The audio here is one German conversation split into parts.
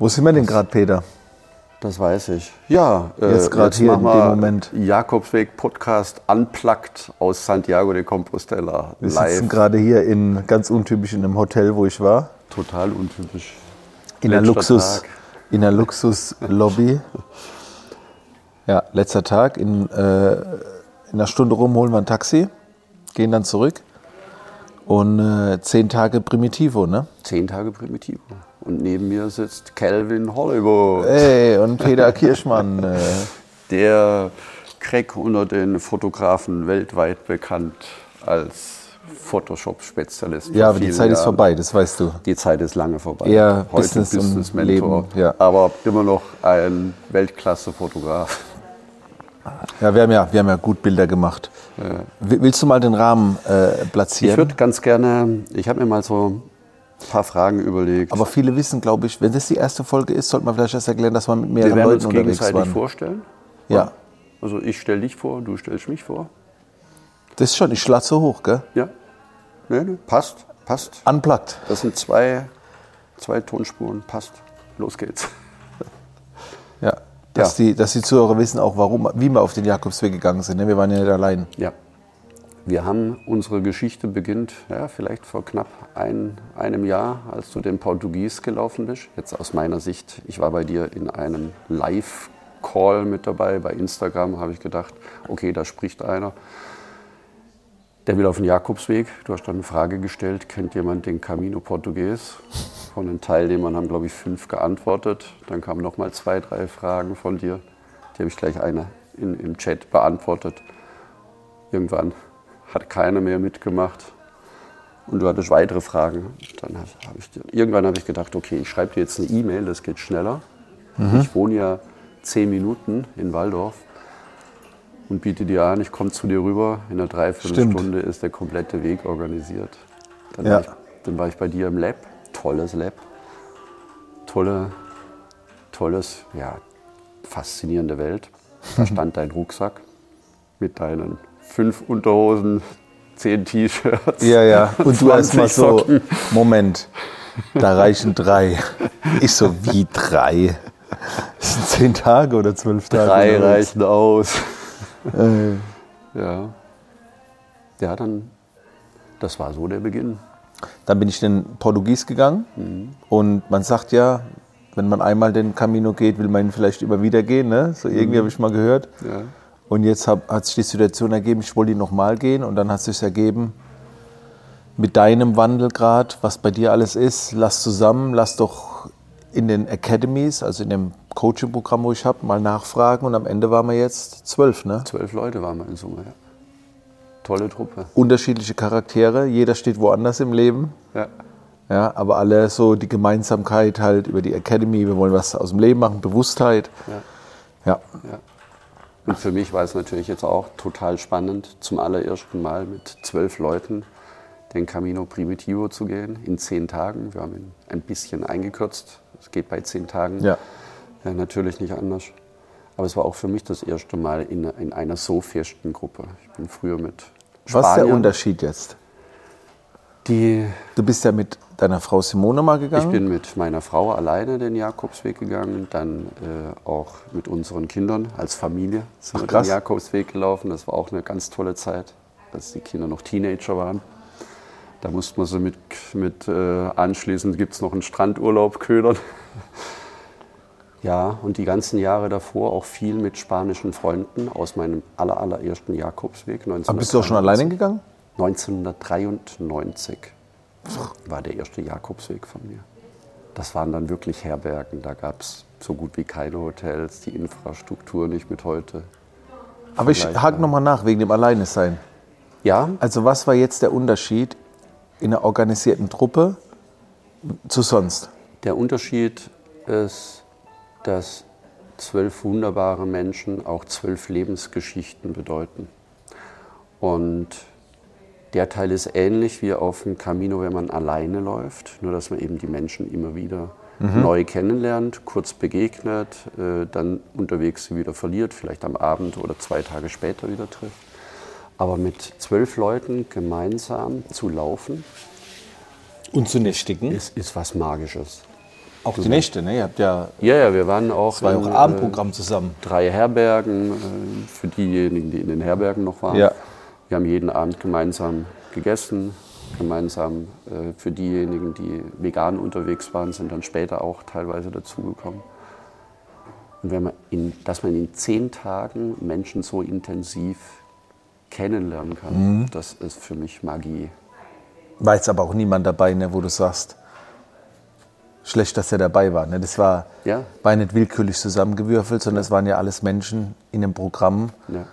Wo sind wir denn gerade, Peter? Das weiß ich. Ja, äh, jetzt gerade hier in dem Moment. Jakobsweg Podcast unplugged aus Santiago de Compostela. Wir live. sitzen gerade hier in ganz untypisch in einem Hotel, wo ich war. Total untypisch. In einer Luxus, in einer Luxuslobby. Ja, letzter Tag. In, äh, in einer Stunde rum holen wir ein Taxi, gehen dann zurück. Und äh, zehn Tage Primitivo, ne? Zehn Tage Primitivo. Und neben mir sitzt Calvin Hollywood. Hey, und Peter Kirschmann. Äh. Der Crack unter den Fotografen weltweit bekannt als Photoshop-Spezialist. Ja, aber die Zeit Jahren. ist vorbei, das weißt du. Die Zeit ist lange vorbei. Ja, Heute Business, Business Mentor, Leben, ja. aber immer noch ein Weltklasse-Fotograf. Ja, wir haben ja, wir haben ja gut Bilder gemacht. Ja. Willst du mal den Rahmen äh, platzieren? Ich würde ganz gerne, ich habe mir mal so ein paar Fragen überlegt. Aber viele wissen, glaube ich, wenn das die erste Folge ist, sollte man vielleicht erst erklären, dass man mit mehreren wir Leuten uns unterwegs gegenseitig vorstellen. Ja. Also ich stelle dich vor, du stellst mich vor. Das ist schon, ich schlatze hoch, gell? Ja. Nee, nee, passt, passt. Unplugged. Das sind zwei, zwei Tonspuren, passt. Los geht's. Ja, dass, ja. Die, dass die Zuhörer wissen auch, warum, wie wir auf den Jakobsweg gegangen sind. Ne? Wir waren ja nicht allein. Ja. Wir haben, unsere Geschichte beginnt ja, vielleicht vor knapp ein, einem Jahr, als du den Portugies gelaufen bist. Jetzt aus meiner Sicht, ich war bei dir in einem Live-Call mit dabei. Bei Instagram habe ich gedacht, okay, da spricht einer. Der will auf den Jakobsweg. Du hast dann eine Frage gestellt, kennt jemand den Camino Portugues? Von den Teilnehmern haben, glaube ich, fünf geantwortet. Dann kamen noch mal zwei, drei Fragen von dir. Die habe ich gleich eine in, im Chat beantwortet. Irgendwann hat keiner mehr mitgemacht. Und du hattest weitere Fragen. Dann hab ich, irgendwann habe ich gedacht, okay, ich schreibe dir jetzt eine E-Mail, das geht schneller. Mhm. Ich wohne ja zehn Minuten in Waldorf und biete dir an, ich komme zu dir rüber. In einer Dreiviertelstunde ist der komplette Weg organisiert. Dann, ja. war ich, dann war ich bei dir im Lab, tolles Lab, tolle, tolles, ja, faszinierende Welt. Da stand dein Rucksack mit deinen fünf Unterhosen, zehn T-Shirts. Ja, ja. Und du erst mal so, Moment, da reichen drei. Ich so, wie drei? Das sind zehn Tage oder zwölf Tage? Drei reichen aus. Äh. Ja. Ja, dann, das war so der Beginn. Dann bin ich in Portugies gegangen mhm. und man sagt ja, wenn man einmal den Camino geht, will man ihn vielleicht immer wieder gehen. Ne? So irgendwie mhm. habe ich mal gehört. Ja. Und jetzt hab, hat sich die Situation ergeben, ich wollte ihn nochmal gehen und dann hat es sich ergeben, mit deinem Wandelgrad, was bei dir alles ist, lass zusammen, lass doch in den Academies, also in dem Coaching-Programm, wo ich habe, mal nachfragen und am Ende waren wir jetzt zwölf, ne? Zwölf Leute waren wir in Summe, ja. Tolle Truppe. Unterschiedliche Charaktere, jeder steht woanders im Leben. Ja. Ja, aber alle so die Gemeinsamkeit halt über die Academy, wir wollen was aus dem Leben machen, Bewusstheit. Ja. ja. ja. Und für mich war es natürlich jetzt auch total spannend, zum allerersten Mal mit zwölf Leuten den Camino Primitivo zu gehen, in zehn Tagen. Wir haben ihn ein bisschen eingekürzt. Es geht bei zehn Tagen ja. Ja, natürlich nicht anders. Aber es war auch für mich das erste Mal in, in einer so festen Gruppe. Ich bin früher mit Spaniern. Was ist der Unterschied jetzt? Die, du bist ja mit deiner Frau Simone mal gegangen? Ich bin mit meiner Frau alleine den Jakobsweg gegangen, dann äh, auch mit unseren Kindern als Familie sind Ach, wir den Jakobsweg gelaufen. Das war auch eine ganz tolle Zeit, als die Kinder noch Teenager waren. Da musste man sie mit, mit äh, anschließend gibt es noch einen Strandurlaub ködern. ja, und die ganzen Jahre davor auch viel mit spanischen Freunden aus meinem aller, allerersten Jakobsweg. Aber bist du auch schon alleine gegangen? 1993 war der erste Jakobsweg von mir. Das waren dann wirklich Herbergen. Da gab es so gut wie keine Hotels, die Infrastruktur nicht mit heute. Aber ich hake nochmal nach wegen dem Alleinesein. Ja. Also was war jetzt der Unterschied in einer organisierten Truppe zu sonst? Der Unterschied ist, dass zwölf wunderbare Menschen auch zwölf Lebensgeschichten bedeuten. Und der Teil ist ähnlich wie auf dem Camino, wenn man alleine läuft, nur dass man eben die Menschen immer wieder mhm. neu kennenlernt, kurz begegnet, äh, dann unterwegs sie wieder verliert, vielleicht am Abend oder zwei Tage später wieder trifft. Aber mit zwölf Leuten gemeinsam zu laufen und zu nächtigen ist, ist was Magisches. Auch die Nächte, ne? Ihr habt ja. Ja, ja, wir waren auch. Es war ja auch Abendprogramm zusammen. Äh, drei Herbergen, äh, für diejenigen, die in den Herbergen noch waren. Ja. Wir haben jeden Abend gemeinsam gegessen, gemeinsam äh, für diejenigen, die vegan unterwegs waren, sind dann später auch teilweise dazugekommen. Und wenn man in, dass man in zehn Tagen Menschen so intensiv kennenlernen kann, das ist für mich Magie. War jetzt aber auch niemand dabei, ne, wo du sagst, schlecht, dass er dabei war. Ne? Das war, Ja. war nicht willkürlich zusammengewürfelt, sondern es waren ja alles Menschen in einem Programm, Ja.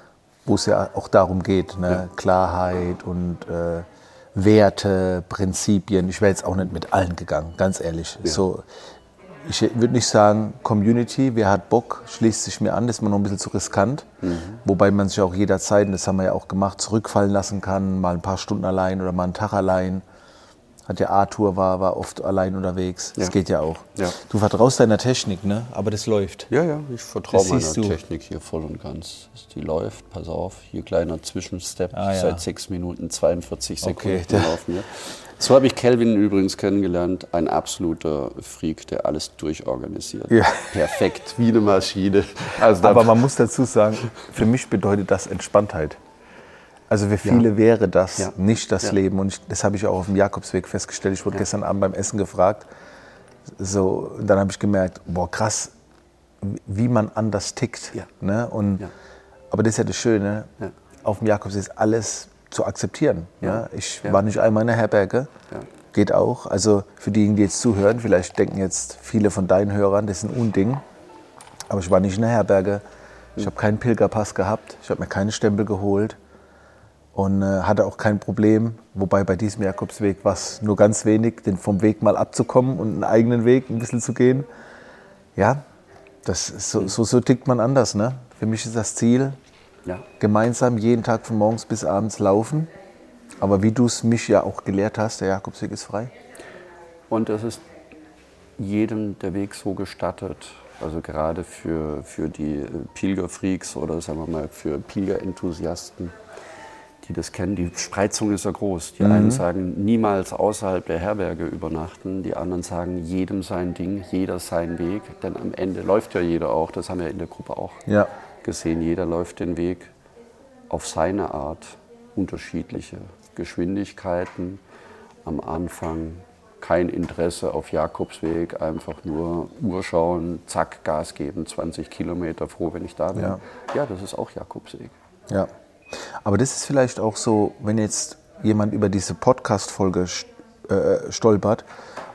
Wo es ja auch darum geht, ne? Klarheit und äh, Werte, Prinzipien. Ich wäre jetzt auch nicht mit allen gegangen, ganz ehrlich. So, ich würde nicht sagen Community, wer hat Bock, schließt sich mir an, das ist mir noch ein bisschen zu riskant. Wobei man sich auch jederzeit, und das haben wir ja auch gemacht, zurückfallen lassen kann, mal ein paar Stunden allein oder mal einen Tag allein. Hat ja Arthur war, war oft allein unterwegs. Das Ja. geht ja auch. Ja. Du vertraust deiner Technik, ne? Aber das läuft. Ja, ja, ich vertraue Das meiner. Technik hier voll und ganz. Die läuft, pass auf, hier kleiner Zwischenstep, Ah, ja. seit 6 Minuten 42 Okay, Sekunden der- laufen wir. So habe ich Kelvin übrigens kennengelernt, ein absoluter Freak, der alles durchorganisiert. Ja. Perfekt, wie eine Maschine. Also Aber man muss dazu sagen, für mich bedeutet das Entspanntheit. Also für viele wäre das Ja. nicht das Ja. Leben. Und ich, das habe ich auch auf dem Jakobsweg festgestellt. Ich wurde gestern Abend beim Essen gefragt. So, dann habe ich gemerkt, boah, krass, wie man anders tickt. Ja. Ne? Und, Ja. Aber das ist ja das Schöne, Ja. auf dem Jakobsweg ist alles zu akzeptieren. Ja. Ich Ja. war nicht einmal in der Herberge. Ja. Geht auch. Also für diejenigen, die jetzt zuhören, vielleicht denken jetzt viele von deinen Hörern, das ist ein Unding. Aber ich war nicht in der Herberge. Ich habe keinen Pilgerpass gehabt. Ich habe mir keine Stempel geholt. Und äh, hatte auch kein Problem. Wobei bei diesem Jakobsweg war es nur ganz wenig, den vom Weg mal abzukommen und einen eigenen Weg ein bisschen zu gehen. Ja, das so, so, so tickt man anders. Ne? Für mich ist das Ziel, ja. gemeinsam jeden Tag von morgens bis abends laufen. Aber wie du es mich ja auch gelehrt hast, der Jakobsweg ist frei. Und es ist jedem der Weg so gestattet, also gerade für, für die äh, Pilgerfreaks oder sagen wir mal für Pilgerenthusiasten, die das kennen. Die Spreizung ist ja groß. Die einen sagen, niemals außerhalb der Herberge übernachten. Die anderen sagen, jedem sein Ding, jeder sein Weg. Denn am Ende läuft ja jeder auch, das haben wir in der Gruppe auch Ja. gesehen. Jeder läuft den Weg auf seine Art, unterschiedliche Geschwindigkeiten. Am Anfang kein Interesse auf Jakobsweg, einfach nur Uhr schauen, zack, Gas geben, 20 Kilometer, froh, wenn ich da bin. Ja. Ja, das ist auch Jakobsweg. Ja. Aber das ist vielleicht auch so, wenn jetzt jemand über diese Podcast-Folge st- äh, stolpert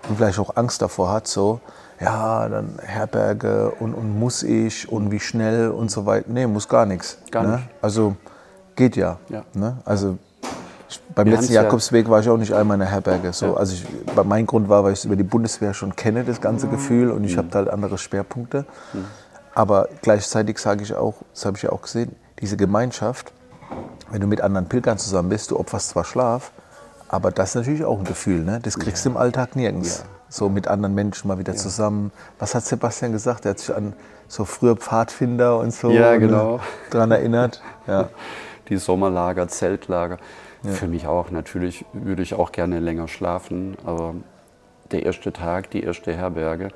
und vielleicht auch Angst davor hat, so, ja, dann Herberge und, und muss ich und wie schnell und so weiter. Nee, muss gar nichts. Gar ne? nicht. Also geht ja. Ja. Ne? Also ich, beim Wir letzten ja- Jakobsweg war ich auch nicht einmal in der Herberge. So. Ja. Also ich, bei- mein Grund war, weil ich es über die Bundeswehr schon kenne, das ganze Gefühl, und ich habe da halt andere Schwerpunkte. Aber gleichzeitig sage ich auch, das habe ich ja auch gesehen, diese Gemeinschaft, wenn du mit anderen Pilgern zusammen bist, du opferst zwar Schlaf, aber das ist natürlich auch ein Gefühl, ne? das kriegst du im Alltag nirgends. Ja. So mit anderen Menschen mal wieder zusammen. Was hat Sebastian gesagt? Er hat sich an so früher Pfadfinder und so Ja, ne, genau. dran erinnert. Ja. Die Sommerlager, Zeltlager. Für mich auch. Natürlich würde ich auch gerne länger schlafen, aber der erste Tag, die erste Herberge,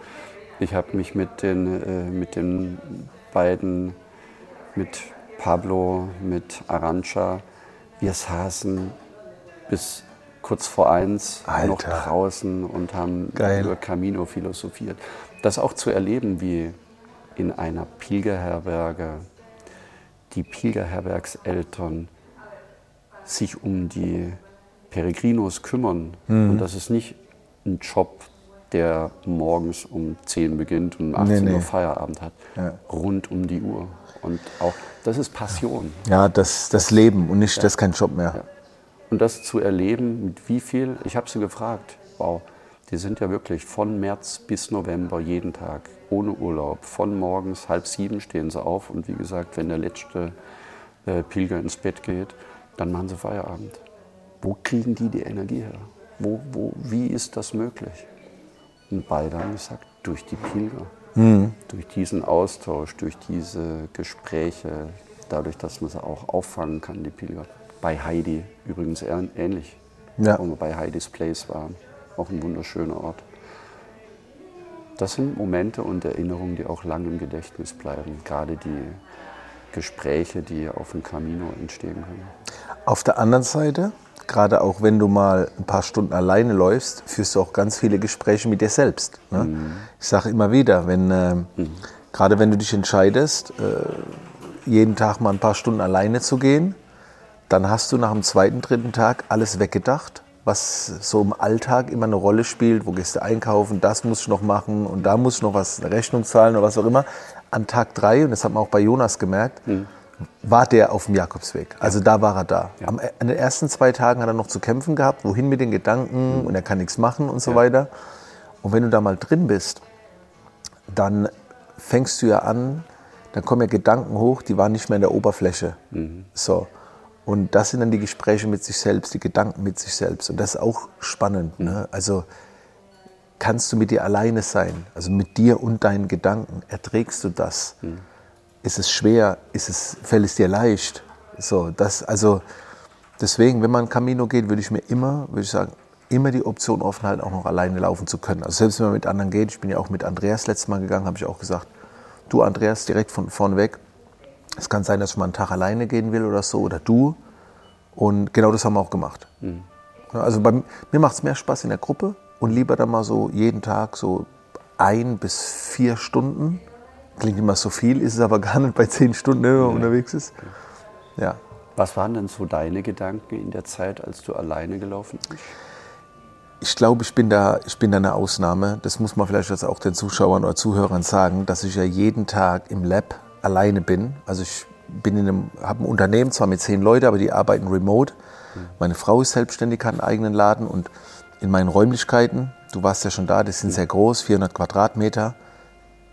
ich habe mich mit den, äh, mit den beiden, mit Pablo, mit Arancha, wir saßen bis kurz vor eins noch Alter. draußen und haben Geil. über Camino philosophiert. Das auch zu erleben, wie in einer Pilgerherberge die Pilgerherbergseltern sich um die Peregrinos kümmern. Mhm. Und das ist nicht ein Job, der morgens um 10 beginnt und um 18 Nee, nee. Uhr Feierabend hat. Ja. Rund um die Uhr. Und auch, das ist Passion. Ja, das, das Leben und nicht, das ist kein Job mehr. Ja. Und das zu erleben, mit wie viel, ich habe sie gefragt, wow, die sind ja wirklich von März bis November jeden Tag, ohne Urlaub. Von morgens halb sieben stehen sie auf und wie gesagt, wenn der letzte äh, Pilger ins Bett geht, dann machen sie Feierabend. Wo kriegen die die Energie her? Wo, wo, wie ist das möglich? Und beide haben gesagt, durch die Pilger. Durch diesen Austausch, durch diese Gespräche, dadurch, dass man sie auch auffangen kann, die Pilger. Bei Heidi übrigens ähn- ähnlich. Ja. Wo wir bei Heidis Place waren. Auch ein wunderschöner Ort. Das sind Momente und Erinnerungen, die auch lang im Gedächtnis bleiben. Gerade die Gespräche, die auf dem Camino entstehen können. Auf der anderen Seite, gerade auch wenn du mal ein paar Stunden alleine läufst, führst du auch ganz viele Gespräche mit dir selbst. Ne? Mhm. Ich sage immer wieder, wenn, äh, mhm. gerade wenn du dich entscheidest, äh, jeden Tag mal ein paar Stunden alleine zu gehen, dann hast du nach dem zweiten, dritten Tag alles weggedacht was so im Alltag immer eine Rolle spielt. Wo gehst du einkaufen? Das muss ich noch machen und da muss ich noch was, eine Rechnung zahlen oder was auch immer. An Tag drei, und das hat man auch bei Jonas gemerkt, mhm. War der auf dem Jakobsweg. Also ja. da war er da. Ja. Am, an den ersten zwei Tagen hat er noch zu kämpfen gehabt, wohin mit den Gedanken mhm. und er kann nichts machen und so ja. weiter. Und wenn du da mal drin bist, dann fängst du ja an, dann kommen ja Gedanken hoch, die waren nicht mehr in der Oberfläche. Mhm. So. Und das sind dann die Gespräche mit sich selbst, die Gedanken mit sich selbst. Und das ist auch spannend. Ne? Also kannst du mit dir alleine sein, also mit dir und deinen Gedanken. Erträgst du das? Ist es schwer? Ist es, fällt es dir leicht? So, das, also deswegen, wenn man Camino geht, würde ich mir immer, würde ich sagen, immer die Option offen halten, auch noch alleine laufen zu können. Also selbst wenn man mit anderen geht, ich bin ja auch mit Andreas letztes Mal gegangen, habe ich auch gesagt, du Andreas, direkt von vorne weg, es kann sein, dass ich mal einen Tag alleine gehen will oder so, oder du. Und genau das haben wir auch gemacht. Mhm. Also bei, mir macht es mehr Spaß in der Gruppe und lieber dann mal so jeden Tag so ein bis vier Stunden. Klingt immer so viel, ist es aber gar nicht bei zehn Stunden, wenn man ja. unterwegs ist. Ja. Was waren denn so deine Gedanken in der Zeit, als du alleine gelaufen bist? Ich glaube, ich bin, da, ich bin da eine Ausnahme. Das muss man vielleicht jetzt auch den Zuschauern oder Zuhörern sagen, dass ich ja jeden Tag im Lab alleine bin. Also ich bin in einem, habe ein Unternehmen, zwar mit zehn Leuten, aber die arbeiten remote. Meine Frau ist selbstständig, hat einen eigenen Laden und in meinen Räumlichkeiten, du warst ja schon da, die sind sehr groß, 400 Quadratmeter,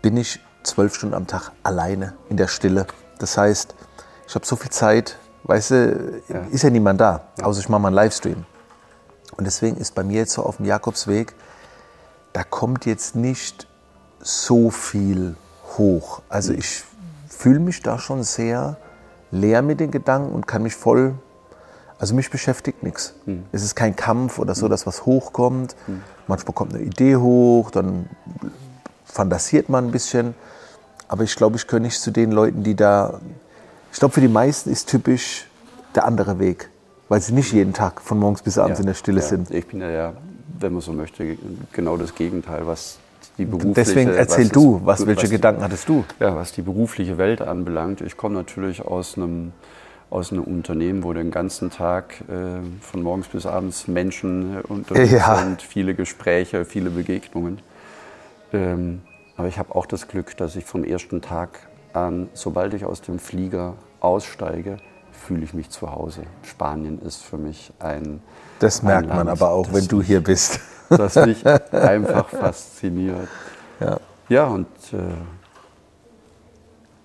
bin ich zwölf Stunden am Tag alleine in der Stille. Das heißt, ich habe so viel Zeit, weißt du, ja. ist ja niemand da, außer ich mache mal einen Livestream. Und deswegen ist bei mir jetzt so auf dem Jakobsweg, da kommt jetzt nicht so viel hoch. Also ich fühle mich da schon sehr leer mit den Gedanken und kann mich voll, also mich beschäftigt nichts. Mhm. Es ist kein Kampf oder so, dass was hochkommt. Mhm. Manchmal kommt eine Idee hoch, dann fantasiert man ein bisschen. Aber ich glaube, ich gehöre nicht zu den Leuten, die da. Ich glaube, für die meisten ist typisch der andere Weg, weil sie nicht jeden Tag von morgens bis abends ja, in der Stille ja. sind. Ich bin ja, wenn man so möchte, genau das Gegenteil, was die berufliche Deswegen erzähl was du, was, welche was Gedanken die, hattest du? Ja, was die berufliche Welt anbelangt. Ich komme natürlich aus einem, aus einem Unternehmen, wo den ganzen Tag äh, von morgens bis abends Menschen unterwegs ja. sind, viele Gespräche, viele Begegnungen. Ähm, aber ich habe auch das Glück, dass ich vom ersten Tag an, sobald ich aus dem Flieger aussteige, fühle ich mich zu Hause. Spanien ist für mich ein. Das ein merkt Land, man aber auch, wenn du hier bist das mich einfach fasziniert. Ja, ja und äh,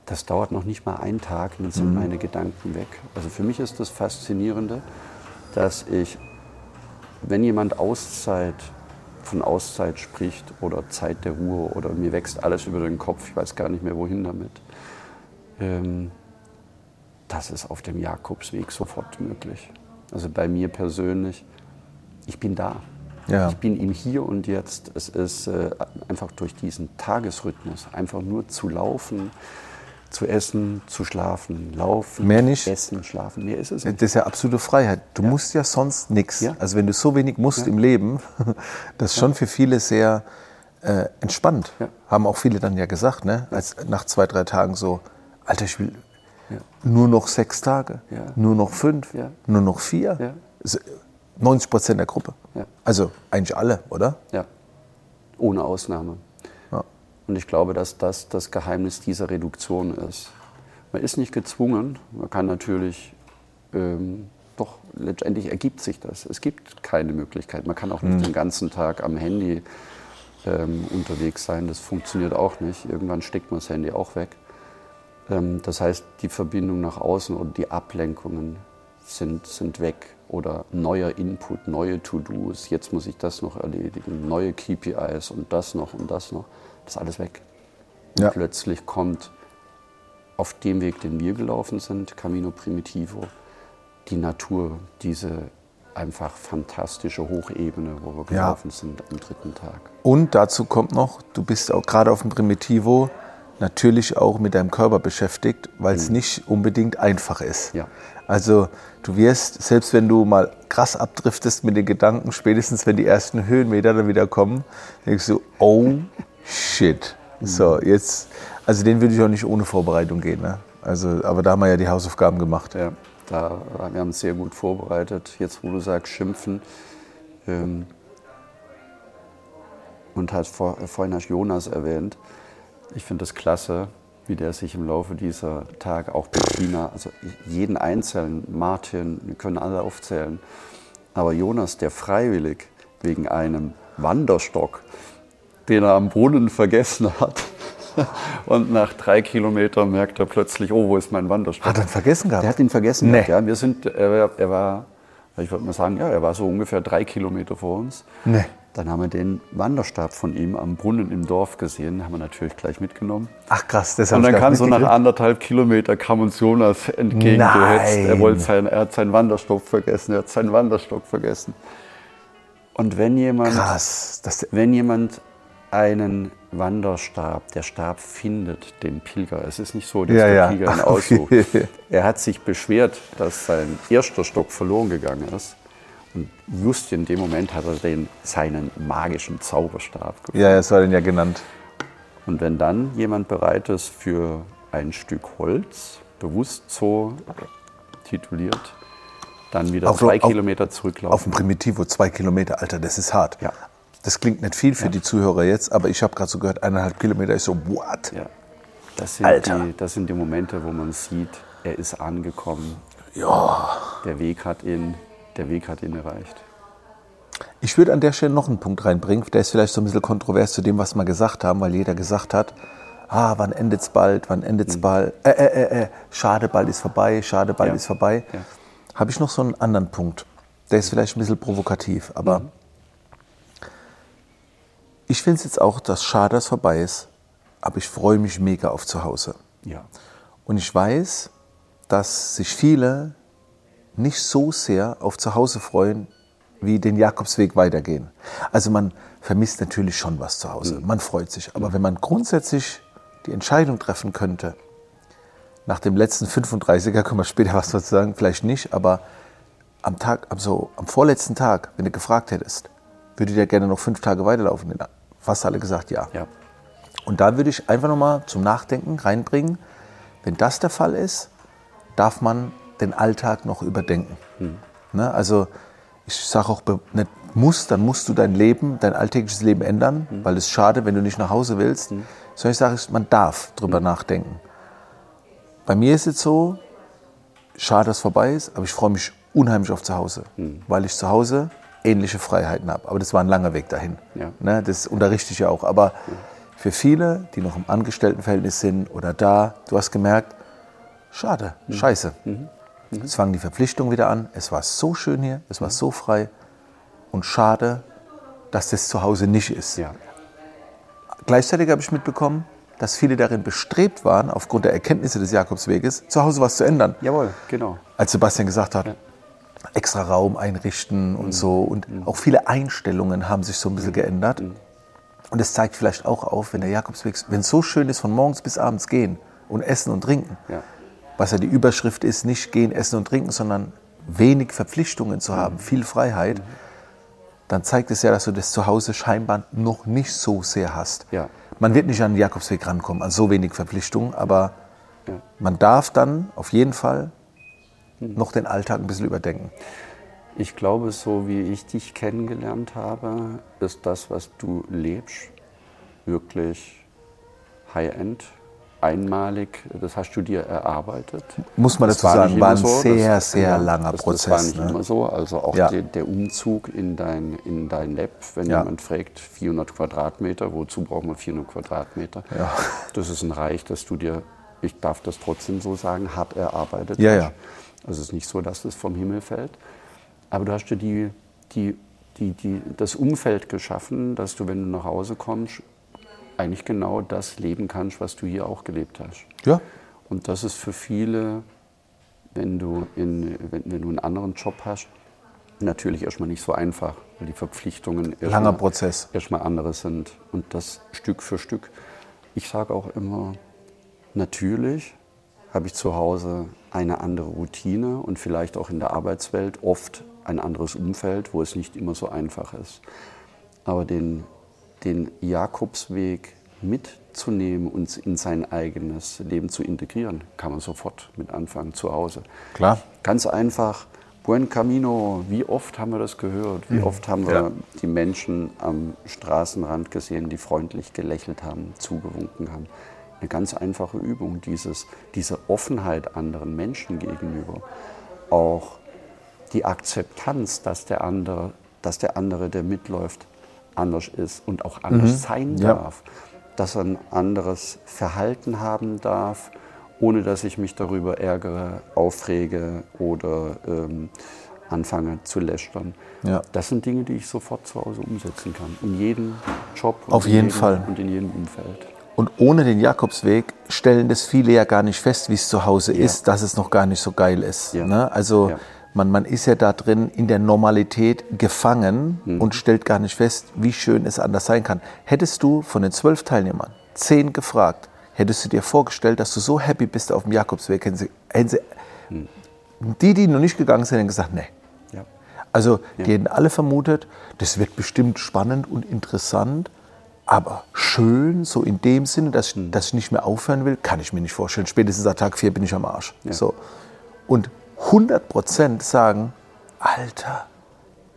das dauert noch nicht mal einen Tag, dann sind mhm. meine Gedanken weg. Also für mich ist das Faszinierende, dass ich, wenn jemand Auszeit von Auszeit spricht oder Zeit der Ruhe oder mir wächst alles über den Kopf, ich weiß gar nicht mehr wohin damit, ähm, das ist auf dem Jakobsweg sofort möglich. Also bei mir persönlich, ich bin da. Ja. Ich bin im Hier und Jetzt. Es ist äh, einfach durch diesen Tagesrhythmus, einfach nur zu laufen, zu essen, zu schlafen, laufen, mehr nicht. essen, schlafen. Mehr ist es nicht. Das ist ja absolute Freiheit. Du ja. musst ja sonst nichts. Ja. Also wenn du so wenig musst ja. im Leben, das ist schon für viele sehr äh, entspannt. Haben auch viele dann ja gesagt, ne? Als nach zwei, drei Tagen so, Alter, ich will nur noch sechs Tage, nur noch fünf, nur noch vier. 90 Prozent der Gruppe. Also eigentlich alle, oder? Ja, ohne Ausnahme. Und ich glaube, dass das das Geheimnis dieser Reduktion ist. Man ist nicht gezwungen, man kann natürlich, ähm, doch letztendlich ergibt sich das. Es gibt keine Möglichkeit. Man kann auch nicht mhm. den ganzen Tag am Handy ähm, unterwegs sein. Das funktioniert auch nicht. Irgendwann steckt man das Handy auch weg. Ähm, das heißt, die Verbindung nach außen oder die Ablenkungen sind, sind weg oder neuer Input, neue To-Dos, jetzt muss ich das noch erledigen, neue KPIs und das noch und das noch, ist alles weg. Ja. Plötzlich kommt auf dem Weg, den wir gelaufen sind, Camino Primitivo, die Natur, diese einfach fantastische Hochebene, wo wir gelaufen ja. sind am dritten Tag. Und dazu kommt noch, du bist auch gerade auf dem Primitivo natürlich auch mit deinem Körper beschäftigt, weil es mhm. nicht unbedingt einfach ist. Ja. Also du wirst, selbst wenn du mal krass abdriftest mit den Gedanken, spätestens wenn die ersten Höhenmeter dann wieder kommen, denkst du, oh shit. Mhm. So, jetzt, also den würde ich auch nicht ohne Vorbereitung gehen. Ne? Also, aber da haben wir ja die Hausaufgaben gemacht. Ja, da, wir haben es sehr gut vorbereitet. Jetzt, wo du sagst, schimpfen. Ähm, und hat vor, vorhin hast Jonas erwähnt. Ich finde das klasse, wie der sich im Laufe dieser Tage, auch Bettina, also jeden Einzelnen, Martin, wir können alle aufzählen, aber Jonas, der freiwillig wegen einem Wanderstock, den er am Brunnen vergessen hat, und nach drei Kilometern merkt er plötzlich, oh, wo ist mein Wanderstock? Hat er ihn vergessen gehabt? Der hat ihn vergessen nee. gehabt, ja. Wir sind, er, er war, ich würde mal sagen, ja, er war so ungefähr drei Kilometer vor uns. Nee. Dann haben wir den Wanderstab von ihm am Brunnen im Dorf gesehen, haben wir natürlich gleich mitgenommen. Ach krass, das Und dann kam so nach anderthalb Kilometer kam uns Jonas entgegengehetzt. Er, wollte sein, er hat seinen Wanderstock vergessen, er hat seinen Wanderstock vergessen. Und wenn jemand, krass, wenn jemand einen Wanderstab, der Stab findet den Pilger. Es ist nicht so, dass ja, der ja. Pilger ihn aussucht. Er hat sich beschwert, dass sein erster Stock verloren gegangen ist. Und just in dem Moment hat er den, seinen magischen Zauberstab gefunden. Ja, es war den ja genannt. Und wenn dann jemand bereit ist für ein Stück Holz, bewusst so tituliert, dann wieder auf, zwei auf, Kilometer zurücklaufen. Auf dem Primitivo zwei Kilometer, Alter, das ist hart. Ja. Das klingt nicht viel für ja. die Zuhörer jetzt, aber ich habe gerade so gehört, eineinhalb Kilometer ist so, what? Ja. Das sind, Alter. Die, das sind die Momente, wo man sieht, er ist angekommen. Ja. Der Weg hat ihn der Weg hat ihn erreicht. Ich würde an der Stelle noch einen Punkt reinbringen, der ist vielleicht so ein bisschen kontrovers zu dem, was wir gesagt haben, weil jeder gesagt hat, ah, wann endet es bald, wann endet es mhm. bald, äh, äh, äh, äh, schade, bald ist vorbei, schade, bald ja. ist vorbei. Ja. Habe ich noch so einen anderen Punkt, der ist vielleicht ein bisschen provokativ, aber mhm. Ich finde es jetzt auch, dass schade, dass vorbei ist, aber ich freue mich mega auf zu Hause. Ja. Und ich weiß, dass sich viele nicht so sehr auf Zuhause freuen, wie den Jakobsweg weitergehen. Also man vermisst natürlich schon was zu Hause. Mhm. Man freut sich. Aber wenn man grundsätzlich die Entscheidung treffen könnte, nach dem letzten 35er, können wir später was dazu sagen, vielleicht nicht, aber am Tag, also am vorletzten Tag, wenn du gefragt hättest, würdet ihr gerne noch fünf Tage weiterlaufen? Fast alle gesagt ja. ja. Und da würde ich einfach nochmal zum Nachdenken reinbringen, wenn das der Fall ist, darf man den Alltag noch überdenken. Mhm. Ne? Also ich sage auch, nicht muss, dann musst du dein Leben, dein alltägliches Leben ändern, mhm. weil es schade, wenn du nicht nach Hause willst. Mhm. Sondern ich sage, man darf drüber mhm. nachdenken. Bei mir ist es so, schade, dass es vorbei ist, aber ich freue mich unheimlich auf zu Hause, mhm. weil ich zu Hause ähnliche Freiheiten habe. Aber das war ein langer Weg dahin. Ja. Ne? Das unterrichte ich ja auch. Aber für viele, die noch im Angestelltenverhältnis sind oder da, du hast gemerkt, schade, mhm. scheiße. Mhm. Mhm. Es fangen die Verpflichtungen wieder an. Es war so schön hier, es war mhm. so frei. Und schade, dass das zu Hause nicht ist. Ja. Gleichzeitig habe ich mitbekommen, dass viele darin bestrebt waren, aufgrund der Erkenntnisse des Jakobsweges, zu Hause was zu ändern. Jawohl, genau. Als Sebastian gesagt hat, ja. Extra Raum einrichten und mhm. so. Und mhm. auch viele Einstellungen haben sich so ein bisschen mhm. geändert. Mhm. Und es zeigt vielleicht auch auf, wenn der Jakobsweg, wenn es so schön ist, von morgens bis abends gehen und essen und trinken, ja was ja die Überschrift ist, nicht gehen, essen und trinken, sondern wenig Verpflichtungen zu haben, viel Freiheit, dann zeigt es ja, dass du das zu Hause scheinbar noch nicht so sehr hast. Ja. Man wird nicht an den Jakobsweg rankommen, an so wenig Verpflichtungen, aber ja. man darf dann auf jeden Fall noch den Alltag ein bisschen überdenken. Ich glaube, so wie ich dich kennengelernt habe, ist das, was du lebst, wirklich High-End einmalig, das hast du dir erarbeitet. Muss man dazu sagen, war ein so. sehr, das, sehr ja, langer das, Prozess. Das war nicht ne? immer so. Also auch ja. der, der, Umzug in dein, in dein Lab, wenn ja. jemand fragt, 400 Quadratmeter, wozu brauchen wir 400 Quadratmeter? Das ist ein Reich, dass du dir, ich darf das trotzdem so sagen, hart erarbeitet ja, hast. Also es ist nicht so, dass das vom Himmel fällt. Aber du hast dir die, die, die, die, das Umfeld geschaffen, dass du, wenn du nach Hause kommst, eigentlich genau das leben kannst, was du hier auch gelebt hast. Ja. Und das ist für viele, wenn du, in, wenn, wenn du einen anderen Job hast, natürlich erstmal nicht so einfach, weil die Verpflichtungen Langer Prozess. erstmal andere sind. Und das Stück für Stück. Ich sage auch immer, natürlich habe ich zu Hause eine andere Routine und vielleicht auch in der Arbeitswelt oft ein anderes Umfeld, wo es nicht immer so einfach ist. Aber den, den Jakobsweg mitzunehmen und in sein eigenes Leben zu integrieren, kann man sofort mit anfangen zu Hause. Klar. Ganz einfach, Buen Camino, wie oft haben wir das gehört? Wie oft haben wir Ja. die Menschen am Straßenrand gesehen, die freundlich gelächelt haben, zugewunken haben? Eine ganz einfache Übung, dieses, diese Offenheit anderen Menschen gegenüber. Auch die Akzeptanz, dass der andere, dass der, andere der mitläuft, anders ist und auch anders sein Mhm. Ja. darf. Dass er ein anderes Verhalten haben darf, ohne dass ich mich darüber ärgere, aufrege oder ähm, anfange zu lästern. Ja. Das sind Dinge, die ich sofort zu Hause umsetzen kann. In jedem Job Auf jeden jedem, Fall. und in jedem Umfeld. Und ohne den Jakobsweg stellen das viele ja gar nicht fest, wie es zu Hause ist, dass es noch gar nicht so geil ist. Ja. Ne? Also Ja. man, man ist ja da drin in der Normalität gefangen Mhm. und stellt gar nicht fest, wie schön es anders sein kann. Hättest du von den zwölf Teilnehmern zehn gefragt, hättest du dir vorgestellt, dass du so happy bist auf dem Jakobsweg, hätten sie, hätten sie, die, die noch nicht gegangen sind, hätten gesagt, nee. Ja. Also die hätten alle vermutet, das wird bestimmt spannend und interessant, aber schön, so in dem Sinne, dass, ich- dass ich nicht mehr aufhören will, kann ich mir nicht vorstellen. Spätestens an Tag 4 bin ich am Arsch. So. Und 100 Prozent sagen, Alter,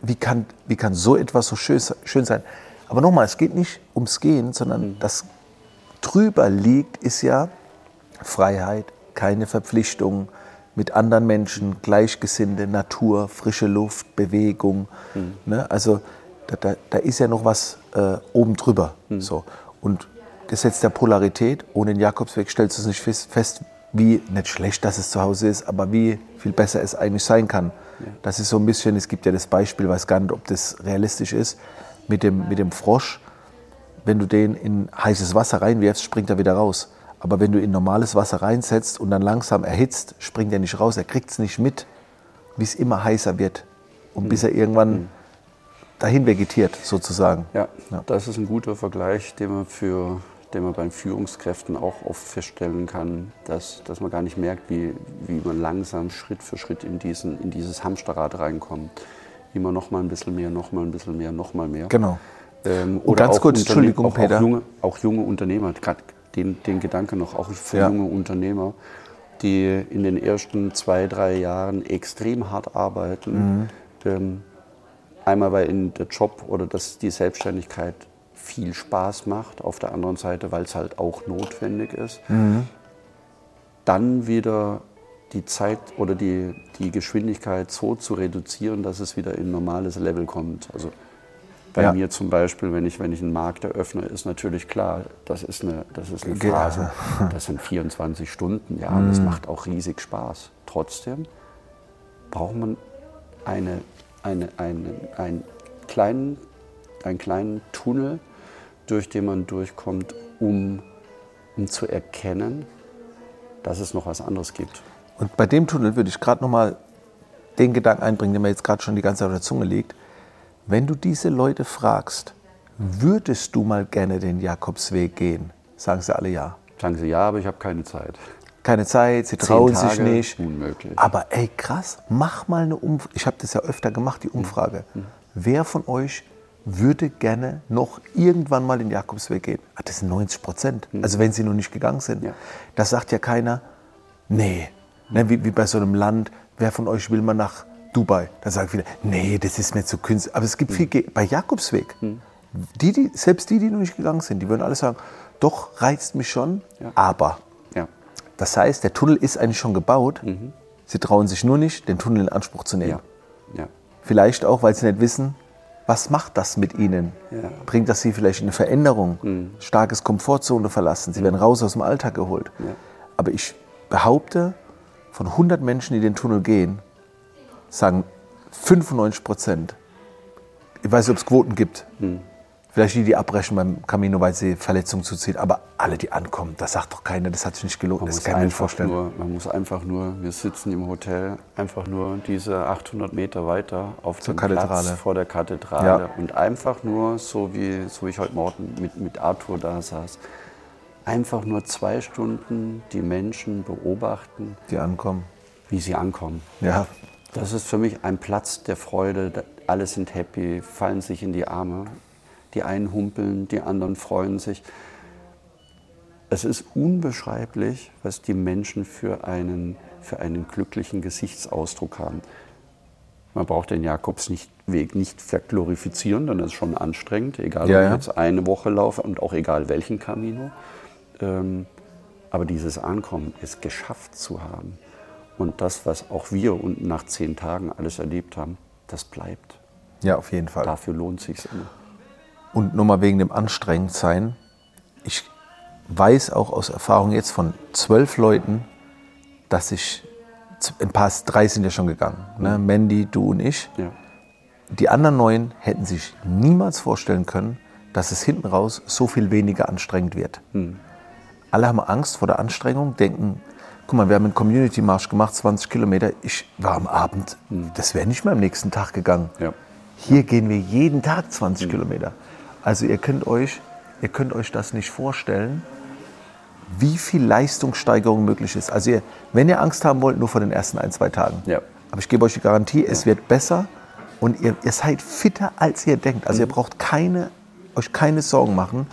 wie kann, wie kann so etwas so schön, schön sein? Aber nochmal, es geht nicht ums Gehen, sondern das drüber liegt, ist ja Freiheit, keine Verpflichtungen mit anderen Menschen, Gleichgesinnte, Natur, frische Luft, Bewegung. Ne? Also da, da, da ist ja noch was äh, oben drüber. So. Und Gesetz der Polarität, ohne den Jakobsweg stellst du es nicht fest, wie, nicht schlecht, dass es zu Hause ist, aber wie viel besser es eigentlich sein kann. Das ist so ein bisschen, es gibt ja das Beispiel, weiß gar nicht, ob das realistisch ist, mit dem, mit dem Frosch wenn du den in heißes Wasser reinwirfst, springt er wieder raus. Aber wenn du in normales Wasser reinsetzt und dann langsam erhitzt, springt er nicht raus. Er kriegt es nicht mit, wie es immer heißer wird. Und bis er irgendwann dahin vegetiert, sozusagen. Ja, Ja. das ist ein guter Vergleich, den man, für, den man bei Führungskräften auch oft feststellen kann, dass, dass man gar nicht merkt, wie, wie man langsam Schritt für Schritt in, diesen, in dieses Hamsterrad reinkommt. Immer noch mal ein bisschen mehr, noch mal ein bisschen mehr, noch mal mehr. Genau. Ähm, Und ganz kurz, Entschuldigung, auch, Peter. Auch junge, auch junge Unternehmer, gerade den, den Gedanke noch, auch für Ja. junge Unternehmer, die in den ersten zwei, drei Jahren extrem hart arbeiten. Mhm. Ähm, einmal, weil ihnen der Job oder das, die Selbstständigkeit viel Spaß macht, auf der anderen Seite, weil es halt auch notwendig ist. Mhm. Dann wieder die Zeit oder die, die Geschwindigkeit so zu reduzieren, dass es wieder in ein normales Level kommt. Also bei Ja. mir zum Beispiel, wenn ich, wenn ich einen Markt eröffne, ist natürlich klar, das ist eine, das ist eine Phase. Das sind 24 Stunden, ja, und das macht auch riesig Spaß. Trotzdem braucht man eine, eine, eine, einen, kleinen, einen kleinen Tunnel, durch den man durchkommt, um, um zu erkennen, dass es noch was anderes gibt. Und bei dem Tunnel würde ich gerade noch mal den Gedanken einbringen, der mir jetzt gerade schon die ganze Zeit auf der Zunge liegt. Wenn du diese Leute fragst, würdest du mal gerne den Jakobsweg gehen? Sagen sie alle ja. Sagen sie, ja, aber ich habe keine Zeit. Keine Zeit, sie trauen sich nicht. unmöglich. Aber ey, krass, mach mal eine Umfrage. Ich habe das ja öfter gemacht, die Mhm. Umfrage. Wer von euch würde gerne noch irgendwann mal den Jakobsweg gehen? Ah, das sind 90 Prozent. Also wenn sie noch nicht gegangen sind. Mhm. Ja. Da sagt ja keiner, nee. Ne, wie, wie bei so einem Land, wer von euch will mal nach Dubai? Da sagen viele, nee, das ist mir zu künstlich. Aber es gibt viel, Ge- bei Jakobsweg, die, die, selbst die, die noch nicht gegangen sind, die würden alle sagen, doch, reizt mich schon, Ja. aber. Das heißt, der Tunnel ist eigentlich schon gebaut. Sie trauen sich nur nicht, den Tunnel in Anspruch zu nehmen. Ja. Ja. Vielleicht auch, weil sie nicht wissen, was macht das mit ihnen? Ja. Bringt das sie vielleicht in eine Veränderung? Starkes Komfortzone verlassen. Sie werden raus aus dem Alltag geholt. Aber ich behaupte, von 100 Menschen, die den Tunnel gehen, sagen 95 Prozent, ich weiß nicht, ob es Quoten gibt, Vielleicht die, die abbrechen beim Camino, weil sie Verletzungen zuziehen. Aber alle, die ankommen, das sagt doch keiner, das hat sich nicht gelohnt. Man das muss kann ich mir vorstellen. Nur, man muss einfach nur, wir sitzen im Hotel, einfach nur diese 800 Meter weiter auf Zur dem Platz Kathedrale. vor der Kathedrale Ja. und einfach nur, so wie, so wie ich heute Morgen mit, mit Arthur da saß, einfach nur zwei Stunden die Menschen beobachten, die ankommen. wie sie ankommen. Ja, Das ist für mich ein Platz der Freude. Alle sind happy, fallen sich in die Arme. Die einen humpeln, die anderen freuen sich. Es ist unbeschreiblich, was die Menschen für einen, für einen glücklichen Gesichtsausdruck haben. Man braucht den Jakobsweg nicht verglorifizieren, dann ist es schon anstrengend, egal Ja, ob ich jetzt eine Woche laufe und auch egal welchen Camino. Ähm, aber dieses Ankommen, es geschafft zu haben und das, was auch wir unten nach zehn Tagen alles erlebt haben, das bleibt. ja, auf jeden Fall. Dafür lohnt sich immer. Und nur mal wegen dem Anstrengendsein. Ich weiß auch aus Erfahrung jetzt von zwölf Leuten, dass ich, ein paar, drei sind ja schon gegangen. Ne? Mandy, du und ich. Ja. Die anderen neun hätten sich niemals vorstellen können, dass es hinten raus so viel weniger anstrengend wird. Alle haben Angst vor der Anstrengung, denken, guck mal, wir haben einen Community Marsch gemacht, 20 Kilometer. Ich war am Abend, das wäre nicht mehr am nächsten Tag gegangen. Ja. Hier gehen wir jeden Tag 20 Kilometer. Also ihr könnt euch, ihr könnt euch das nicht vorstellen, wie viel Leistungssteigerung möglich ist. Also ihr, wenn ihr Angst haben wollt, nur vor den ersten ein, zwei Tagen. Ja. Aber ich gebe euch die Garantie, es wird besser und ihr, ihr seid fitter, als ihr denkt. Also ihr Mhm. braucht keine, euch keine Sorgen machen,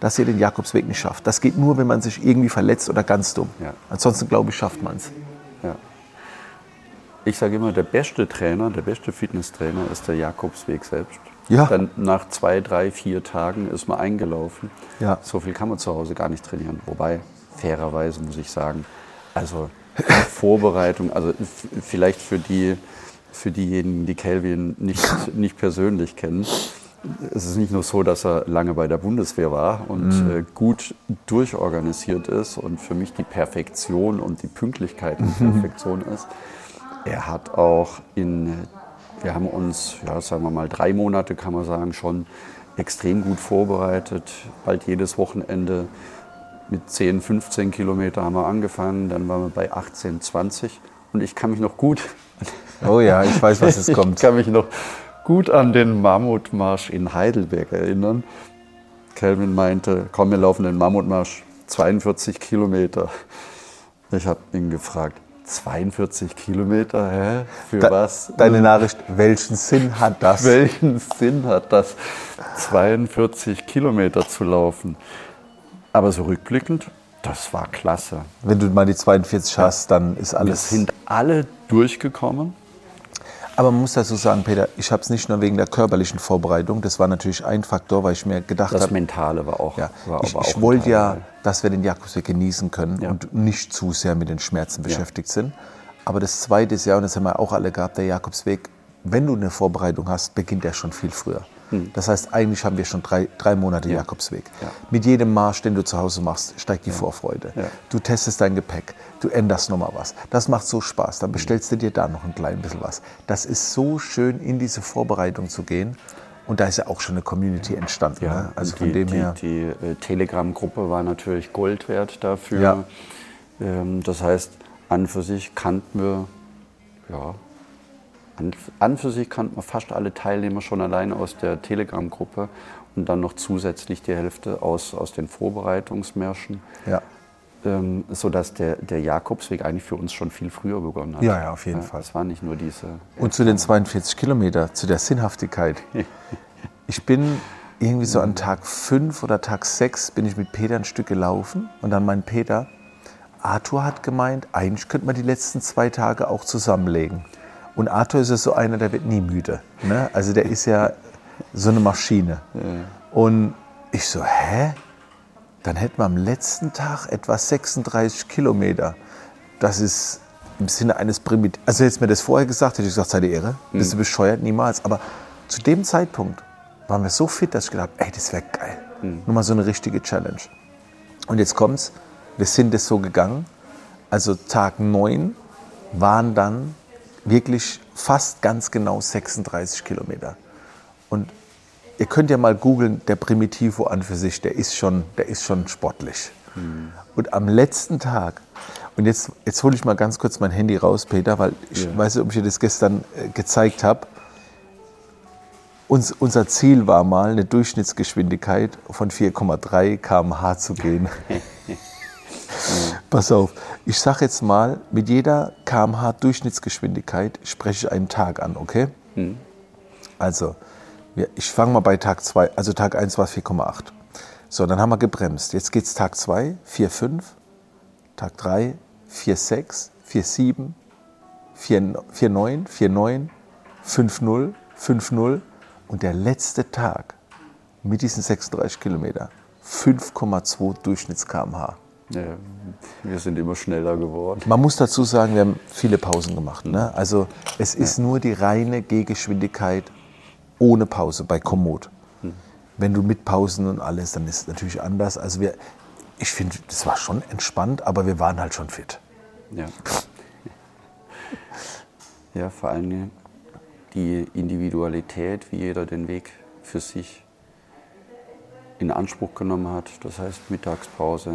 dass ihr den Jakobsweg nicht schafft. Das geht nur, wenn man sich irgendwie verletzt oder ganz dumm. Ja. Ansonsten glaube ich, schafft man es. Ja. Ich sage immer, der beste Trainer, der beste Fitnesstrainer ist der Jakobsweg selbst. Ja. Dann nach zwei, drei, vier Tagen ist man eingelaufen. Ja. So viel kann man zu Hause gar nicht trainieren. Wobei, fairerweise muss ich sagen, also Vorbereitung, also vielleicht für, die, für diejenigen, die Kelvin nicht, nicht persönlich kennen, es ist nicht nur so, dass er lange bei der Bundeswehr war und äh, gut durchorganisiert ist und für mich die Perfektion und die Pünktlichkeit die Perfektion ist. Er hat auch in, wir haben uns, ja, sagen wir mal, drei Monate, kann man sagen, schon extrem gut vorbereitet. Bald jedes Wochenende mit 10, 15 Kilometer haben wir angefangen, dann waren wir bei 18, 20 und ich kann mich noch gut Oh ja, ich weiß, was jetzt ich kommt. kann mich noch gut an den Mammutmarsch in Heidelberg erinnern. Kelvin meinte, komm, wir laufen den Mammutmarsch, 42 Kilometer. Ich habe ihn gefragt, 42 Kilometer, hä? Für Da- was? Deine Nachricht, welchen Sinn hat das? Welchen Sinn hat das, 42 Kilometer zu laufen? Aber so rückblickend, das war klasse. Wenn du mal die 42 hast, dann ist Wir alles. sind alle durchgekommen. Aber man muss dazu sagen, Peter, ich habe es nicht nur wegen der körperlichen Vorbereitung. Das war natürlich ein Faktor, weil ich mir gedacht Das habe, Mentale war auch. ja, war ich, ich wollte ja, dass wir den Jakobsweg genießen können Ja. und nicht zu sehr mit den Schmerzen beschäftigt sind. Aber das zweite ist ja, und das haben wir auch alle gehabt, der Jakobsweg, wenn du eine Vorbereitung hast, beginnt er schon viel früher. Das heißt, eigentlich haben wir schon drei, drei Monate Jakobsweg. Hm. Ja. Mit jedem Marsch, den du zu Hause machst, steigt die Vorfreude. Ja. Du testest dein Gepäck, du änderst nochmal was. Das macht so Spaß. Dann bestellst du dir da noch ein klein bisschen was. Das ist so schön, in diese Vorbereitung zu gehen. Und da ist ja auch schon eine Community entstanden. Ja, ne? Also von die, dem die, her. Die äh, Telegram-Gruppe war natürlich Gold wert dafür. Ja. Ähm, das heißt, an für sich kannten wir, ja, an, an für sich kannten wir fast alle Teilnehmer schon allein aus der Telegram-Gruppe und dann noch zusätzlich die Hälfte aus, aus den Vorbereitungsmärschen. Ja. Ähm, sodass der, der Jakobsweg eigentlich für uns schon viel früher begonnen hat. Ja, ja, auf jeden Fall. Es war nicht nur diese. Und zu den 42 Kilometer, zu der Sinnhaftigkeit. Ich bin irgendwie so an Tag 5 oder Tag 6 bin ich mit Peter ein Stück gelaufen und dann meint Peter, Arthur hat gemeint, eigentlich könnte man die letzten zwei Tage auch zusammenlegen. Und Arthur ist ja so einer, der wird nie müde. Ne? Also der ist ja so eine Maschine. Und ich so, hä? Dann hätten wir am letzten Tag etwa 36 Kilometer. Das ist im Sinne eines Primitiv. Also hättest du mir das vorher gesagt, hätte ich gesagt, sei die Ehre. Bist du bescheuert? Niemals. Aber zu dem Zeitpunkt waren wir so fit, dass ich gedacht habe, ey, das wäre geil. Nur mal so eine richtige Challenge. Und jetzt kommt's, wir sind es so gegangen. Also Tag 9 waren dann wirklich fast ganz genau 36 Kilometer. Und ihr könnt ja mal googeln, der Primitivo an für sich, der ist schon, der ist schon sportlich. Mhm. Und am letzten Tag, und jetzt, jetzt hole ich mal ganz kurz mein Handy raus, Peter, weil ich ja. weiß nicht, ob ich dir das gestern äh, gezeigt habe. Uns, unser Ziel war mal, eine Durchschnittsgeschwindigkeit von 4,3 km/h zu gehen. Pass auf, ich sage jetzt mal, mit jeder kmh Durchschnittsgeschwindigkeit spreche ich einen Tag an, okay? Mhm. Also, ich fange mal bei Tag 2, also Tag 1 war 4,8. So, dann haben wir gebremst. Jetzt geht es Tag 2, 4,5, Tag 3, 4,6, 4,7, 4,9, 4,9, 5,0, 5,0 und der letzte Tag mit diesen 36 Kilometer 5,2 Durchschnitts kmh. Ja, wir sind immer schneller geworden. Man muss dazu sagen, wir haben viele Pausen gemacht. Ne? Also es ist ja. nur die reine Gehgeschwindigkeit ohne Pause bei Komoot. Hm. Wenn du mit Pausen und alles, dann ist es natürlich anders. Also wir, ich finde, das war schon entspannt, aber wir waren halt schon fit. Ja. Ja, vor allem die Individualität, wie jeder den Weg für sich in Anspruch genommen hat. Das heißt Mittagspause,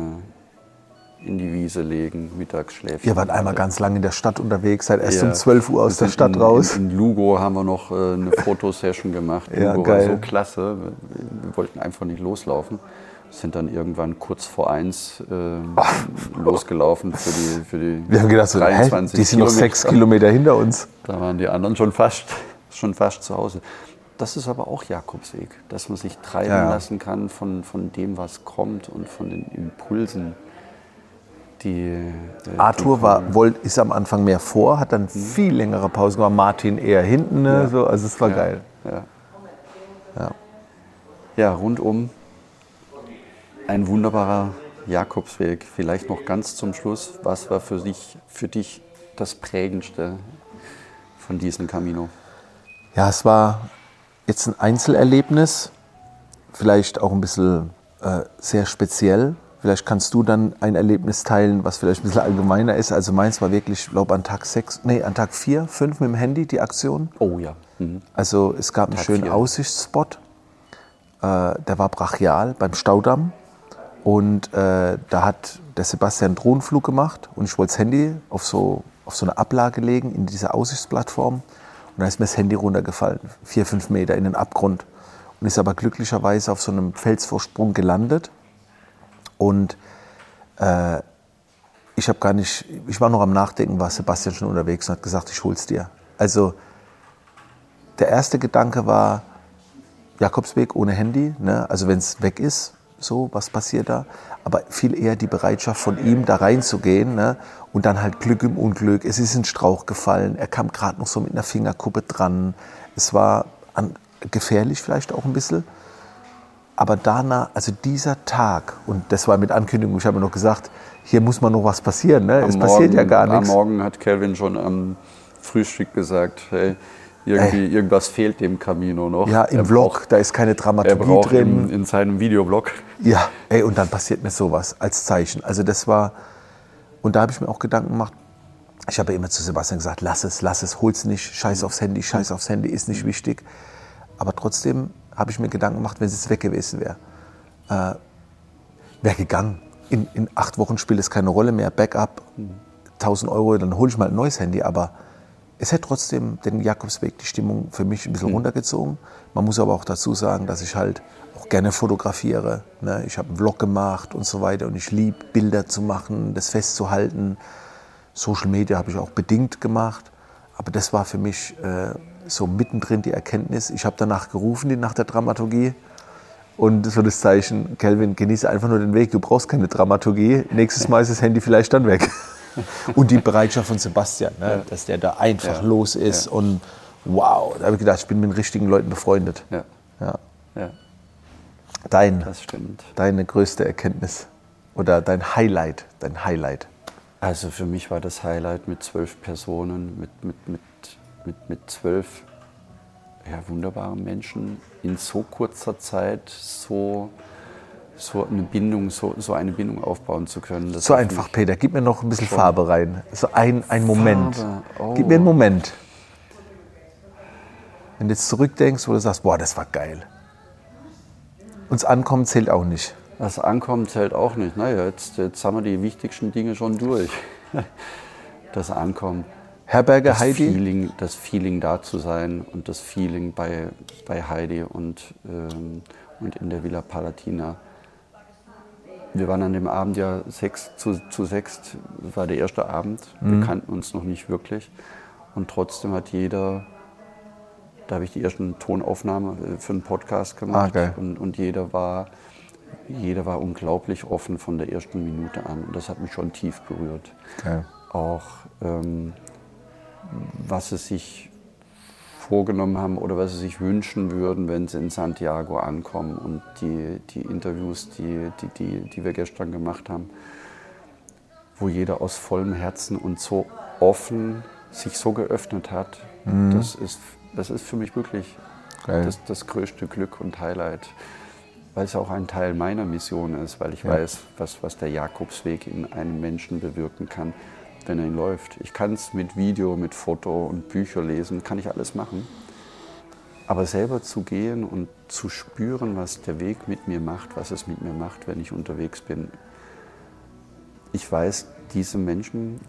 in die Wiese legen, Mittagsschläfchen. Wir waren einmal ganz lange in der Stadt unterwegs, seit erst ja. um 12 Uhr aus der Stadt in, raus. In, in, Lugo haben wir noch äh, eine Fotosession gemacht. ja, Lugo geil. war so klasse, wir, wollten einfach nicht loslaufen. Sind dann irgendwann kurz vor eins äh, losgelaufen für die, für die Wir haben gedacht, 23 die sind noch sechs Kilometer hinter uns. Da waren die anderen schon fast, schon fast zu Hause. Das ist aber auch Jakobsweg, dass man sich treiben ja. lassen kann von, von dem, was kommt und von den Impulsen die, äh, Arthur die war, wollt, ist am Anfang mehr vor, hat dann mhm. viel längere Pause gemacht, Martin eher hinten. Ne? Ja. So, also es war ja. geil. Ja. ja. Ja, rundum ein wunderbarer Jakobsweg. Vielleicht noch ganz zum Schluss, was war für dich, für dich das Prägendste von diesem Camino? Ja, es war jetzt ein Einzelerlebnis, vielleicht auch ein bisschen äh, sehr speziell, Vielleicht kannst du dann ein Erlebnis teilen, was vielleicht ein bisschen allgemeiner ist. Also meins war wirklich, ich glaube, an Tag 6, nee, an Tag 4, 5 mit dem Handy die Aktion. Oh ja. Mhm. Also es gab einen Tag schönen vier. Aussichtsspot. Äh, der war brachial beim Staudamm. Und äh, da hat der Sebastian einen Drohnenflug gemacht und ich wollte das Handy auf so, auf so eine Ablage legen in dieser Aussichtsplattform. Und da ist mir das Handy runtergefallen, vier, fünf Meter in den Abgrund. Und ist aber glücklicherweise auf so einem Felsvorsprung gelandet und äh, ich habe gar nicht, ich war noch am Nachdenken, war Sebastian schon unterwegs und hat gesagt, ich hol's dir. Also der erste Gedanke war Jakobsweg ohne Handy, ne? also wenn es weg ist, so, was passiert da? Aber viel eher die Bereitschaft von ihm, da reinzugehen ne? und dann halt Glück im Unglück. Es ist in Strauch gefallen, er kam gerade noch so mit einer Fingerkuppe dran. Es war an, gefährlich vielleicht auch ein bisschen. Aber danach, also dieser Tag, und das war mit Ankündigung, ich habe noch gesagt, hier muss man noch was passieren. Ne? Es passiert ja gar nichts. Am Morgen hat Kelvin schon am Frühstück gesagt, hey, irgendwie, irgendwas fehlt dem Camino noch. Ja, im er Vlog, braucht, da ist keine Dramaturgie er drin. In, in seinem Videoblog. Ja, ey, und dann passiert mir sowas als Zeichen. Also das war, und da habe ich mir auch Gedanken gemacht, ich habe ja immer zu Sebastian gesagt, lass es, lass es, hol's nicht, scheiß aufs Handy, scheiß aufs Handy, ist nicht wichtig. Aber trotzdem habe ich mir Gedanken gemacht, wenn es weg gewesen wäre. Äh, wäre gegangen. In, in, acht Wochen spielt es keine Rolle mehr. Backup, 1000 Euro, dann hole ich mal ein neues Handy. Aber es hätte trotzdem den Jakobsweg die Stimmung für mich ein bisschen mhm. runtergezogen. Man muss aber auch dazu sagen, dass ich halt auch gerne fotografiere. Ne? Ich habe einen Vlog gemacht und so weiter und ich liebe Bilder zu machen, das festzuhalten. Social Media habe ich auch bedingt gemacht. Aber das war für mich äh, so mittendrin die Erkenntnis. Ich habe danach gerufen, nach der Dramaturgie. Und so das Zeichen, Kelvin, genieße einfach nur den Weg, du brauchst keine Dramaturgie. Nächstes Mal ist das Handy vielleicht dann weg. Und die Bereitschaft von Sebastian, ne, ja. dass der da einfach ja. los ist. Ja. Und wow, da habe ich gedacht, ich bin mit den richtigen Leuten befreundet. Ja. Ja. Dein, deine größte Erkenntnis oder dein Highlight, dein Highlight. Also für mich war das Highlight mit zwölf Personen, mit, mit, mit mit, mit zwölf ja, wunderbaren Menschen in so kurzer Zeit so, so eine Bindung, so, so eine Bindung aufbauen zu können. so einfach, Peter. Gib mir noch ein bisschen Farbe rein. So ein, ein Moment. Oh. Gib mir einen Moment. Wenn du jetzt zurückdenkst, wo du sagst, boah, das war geil. Und das Ankommen zählt auch nicht. Das Ankommen zählt auch nicht. Naja, jetzt, jetzt haben wir die wichtigsten Dinge schon durch. Das Ankommen. Herberge das Heidi? Feeling, das Feeling da zu sein und das Feeling bei, bei Heidi und, ähm, und in der Villa Palatina. Wir waren an dem Abend ja sechs zu, zu sechs, das war der erste Abend. Wir Mhm. kannten uns noch nicht wirklich. Und trotzdem hat jeder, da habe ich die ersten Tonaufnahmen äh, für einen Podcast gemacht. Ah. Und, und jeder war, jeder war unglaublich offen von der ersten Minute an. Und das hat mich schon tief berührt Geil. auch ähm, was sie sich vorgenommen haben oder was sie sich wünschen würden, wenn sie in Santiago ankommen. Und die, die Interviews, die, die, die, die wir gestern gemacht haben, wo jeder aus vollem Herzen und so offen sich so geöffnet hat, das, ist, das ist für mich wirklich das, das größte Glück und Highlight. Weil es auch ein Teil meiner Mission ist, weil ich weiß, was, was der Jakobsweg in einem Menschen bewirken kann, wenn er ihn läuft. Ich kann es mit Video, mit Foto und Bücher lesen, kann ich alles machen. Aber selber zu gehen und zu spüren, was der Weg mit mir macht, was es mit mir macht, wenn ich unterwegs bin. Ich weiß, diese Menschen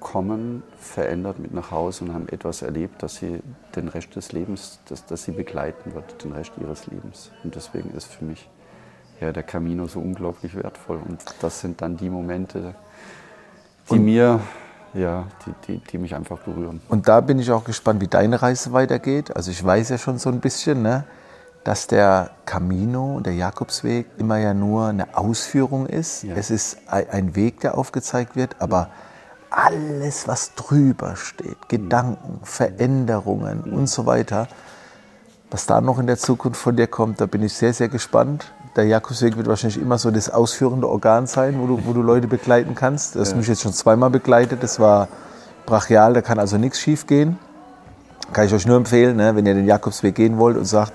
kommen verändert mit nach Hause und haben etwas erlebt, das sie den Rest des Lebens, das, das sie begleiten wird, den Rest ihres Lebens. Und deswegen ist für mich ja, der Camino so unglaublich wertvoll. Und das sind dann die Momente, die mir, ja, die, die, die mich einfach berühren. Und da bin ich auch gespannt, wie deine Reise weitergeht. Also ich weiß ja schon so ein bisschen, ne, dass der Camino, der Jakobsweg, immer ja nur eine Ausführung ist. Ja. Es ist ein ein Weg, der aufgezeigt wird, aber alles, was drüber steht, Gedanken, Veränderungen und so weiter, was da noch in der Zukunft von dir kommt, da bin ich sehr, sehr gespannt. Der Jakobsweg wird wahrscheinlich immer so das ausführende Organ sein, wo du, wo du Leute begleiten kannst. Das hat mich jetzt schon zweimal begleitet. Das war brachial, da kann also nichts schief gehen. Kann ich euch nur empfehlen, ne, wenn ihr den Jakobsweg gehen wollt und sagt,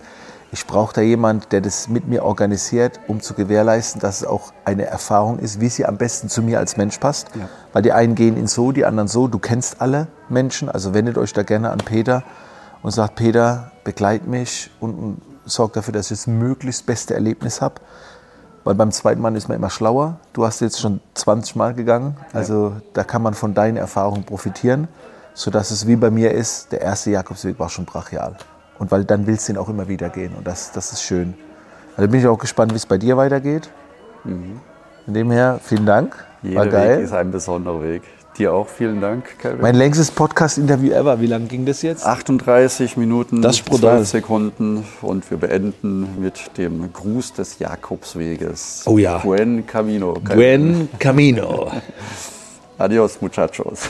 ich brauche da jemand, der das mit mir organisiert, um zu gewährleisten, dass es auch eine Erfahrung ist, wie sie am besten zu mir als Mensch passt. Ja. Weil die einen gehen in so, die anderen so. Du kennst alle Menschen, also wendet euch da gerne an Peter und sagt, Peter, begleit mich und, und sorgt dafür, dass ich das möglichst beste Erlebnis habe. Weil beim zweiten Mal ist man immer schlauer. Du hast jetzt schon 20 Mal gegangen. Also da kann man von deinen Erfahrungen profitieren, sodass es wie bei mir ist, der erste Jakobsweg war schon brachial. Und weil dann willst du ihn auch immer wieder gehen. Und das, das ist schön. Also bin ich auch gespannt, wie es bei dir weitergeht. Von dem her, vielen Dank. Jeder war geil. Weg ist ein besonderer Weg. Dir auch vielen Dank, Calvin. mein längstes Podcast-Interview ever. Wie lange ging das jetzt? 38 Minuten, Das ist brutal. 12 Sekunden und wir beenden mit dem Gruß des Jakobsweges. Oh ja. Buen Camino. Calvin. Buen Camino. Adios, muchachos.